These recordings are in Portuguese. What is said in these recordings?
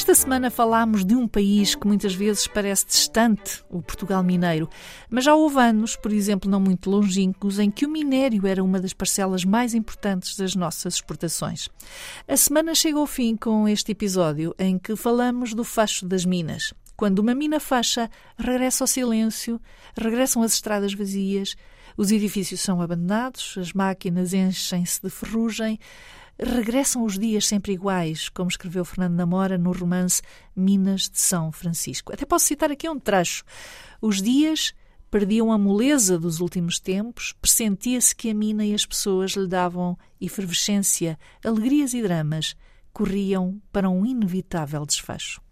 Esta semana falámos de um país que muitas vezes parece distante, o Portugal mineiro, mas já houve anos, por exemplo, não muito longínquos, em que o minério era uma das parcelas mais importantes das nossas exportações. A semana chega ao fim com este episódio em que falamos do facho das minas. Quando uma mina facha, regressa ao silêncio, regressam as estradas vazias, os edifícios são abandonados, as máquinas enchem-se de ferrugem, regressam os dias sempre iguais, como escreveu Fernando Namora no romance Minas de São Francisco. Até posso citar aqui um trecho. Os dias perdiam a moleza dos últimos tempos, pressentia-se que a mina e as pessoas lhe davam efervescência, alegrias e dramas, corriam para um inevitável desfecho.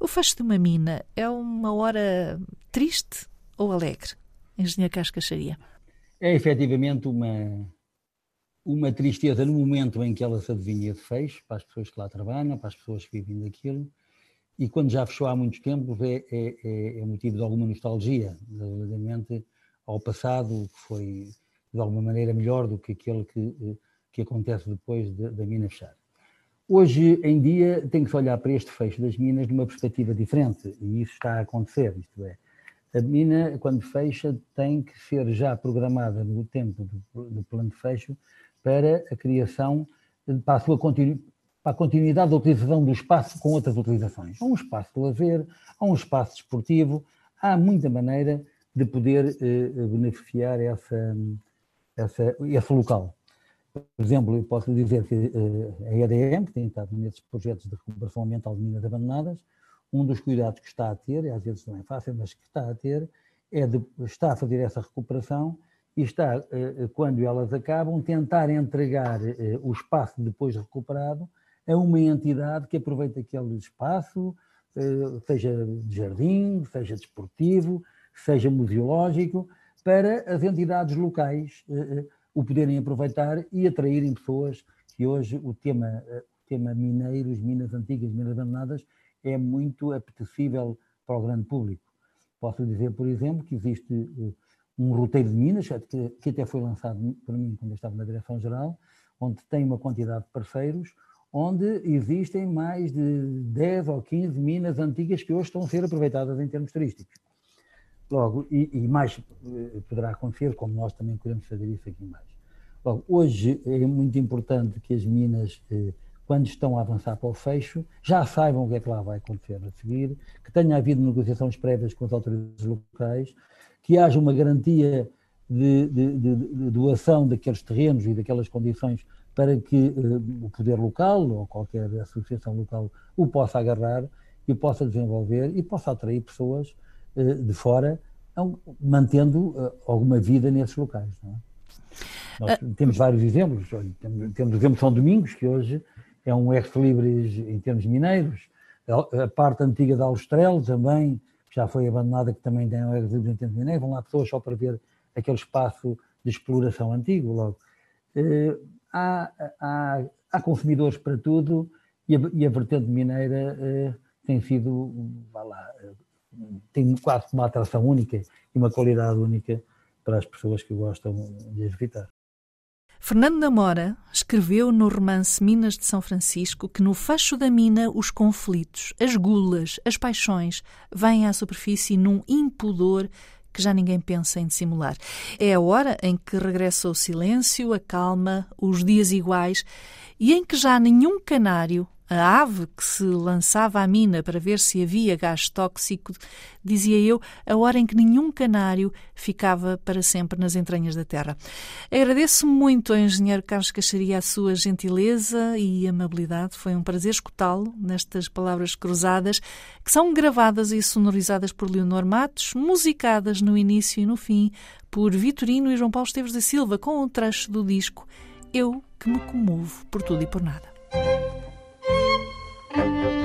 O fecho de uma mina é uma hora triste ou alegre? Engenheiro Cascacharia. É efetivamente uma, uma tristeza no momento em que ela se adivinha de fecho, para as pessoas que lá trabalham, para as pessoas que vivem daquilo, e quando já fechou há muitos tempos é, é, é, é motivo de alguma nostalgia relativamente ao passado, que foi de alguma maneira melhor do que aquele que, que acontece depois da mina fechar. Hoje em dia tem que se olhar para este fecho das minas de uma perspectiva diferente, e isso está a acontecer, isto é, a mina, quando fecha, tem que ser já programada no tempo do, do plano de fecho para a criação, para a, sua continu, para a continuidade da utilização do espaço com outras utilizações. Há um espaço de lazer, há um espaço desportivo, há muita maneira de poder eh, beneficiar essa, essa, esse local. Por exemplo, eu posso dizer que eh, a EDM, que tem estado nesses projetos de recuperação ambiental de minas abandonadas, um dos cuidados que está a ter, e às vezes não é fácil, mas que está a ter, é de estar a fazer essa recuperação e está, eh, eh, quando elas acabam, tentar entregar eh, o espaço depois recuperado a uma entidade que aproveita aquele espaço, seja de jardim, seja desportivo, seja museológico, para as entidades locais o poderem aproveitar e atraírem pessoas que hoje o tema, o tema mineiros, minas antigas, minas abandonadas, é muito apetecível para o grande público. Posso dizer, por exemplo, que existe um roteiro de Minas, que, que até foi lançado por mim quando eu estava na Direção-Geral, onde tem uma quantidade de parceiros, onde existem mais de 10 ou 15 minas antigas que hoje estão a ser aproveitadas em termos turísticos. Logo, e, e mais eh, poderá acontecer, como nós também queremos fazer isso aqui mais. Logo, hoje é muito importante que as minas, eh, quando estão a avançar para o fecho, já saibam o que é que lá vai acontecer a seguir, que tenha havido negociações prévias com as autoridades locais, que haja uma garantia de, de, de, de doação daqueles terrenos e daquelas condições para que uh, o poder local ou qualquer associação local o possa agarrar e possa desenvolver e possa atrair pessoas uh, de fora, mantendo uh, alguma vida nesses locais. É? Nós temos vários exemplos. Temos, temos o exemplo de São Domingos, que hoje é um ex-libris em termos mineiros. A, parte antiga da Austrel também já foi abandonada, que também tem um ex-libris em termos mineiros. Vão lá pessoas só para ver aquele espaço de exploração antigo logo. Uh, há, há, há, consumidores para tudo e a, e a vertente mineira uh, tem sido, vá lá, uh, tem quase uma atração única e uma qualidade única para as pessoas que gostam de as visitar. Fernando Namora escreveu no romance Minas de São Francisco que no fecho da mina os conflitos, as gulas, as paixões vêm à superfície num impudor que já ninguém pensa em dissimular. É a hora em que regressa o silêncio, a calma, os dias iguais e em que já nenhum canário a ave que se lançava à mina para ver se havia gás tóxico, dizia eu, a hora em que nenhum canário ficava para sempre nas entranhas da terra. Agradeço muito ao engenheiro Carlos Caixaria a sua gentileza e amabilidade. Foi um prazer escutá-lo nestas palavras cruzadas, que são gravadas e sonorizadas por Leonor Matos, musicadas no início e no fim por Vitorino e João Paulo Esteves da Silva, com um trecho do disco Eu que me comovo por tudo e por nada.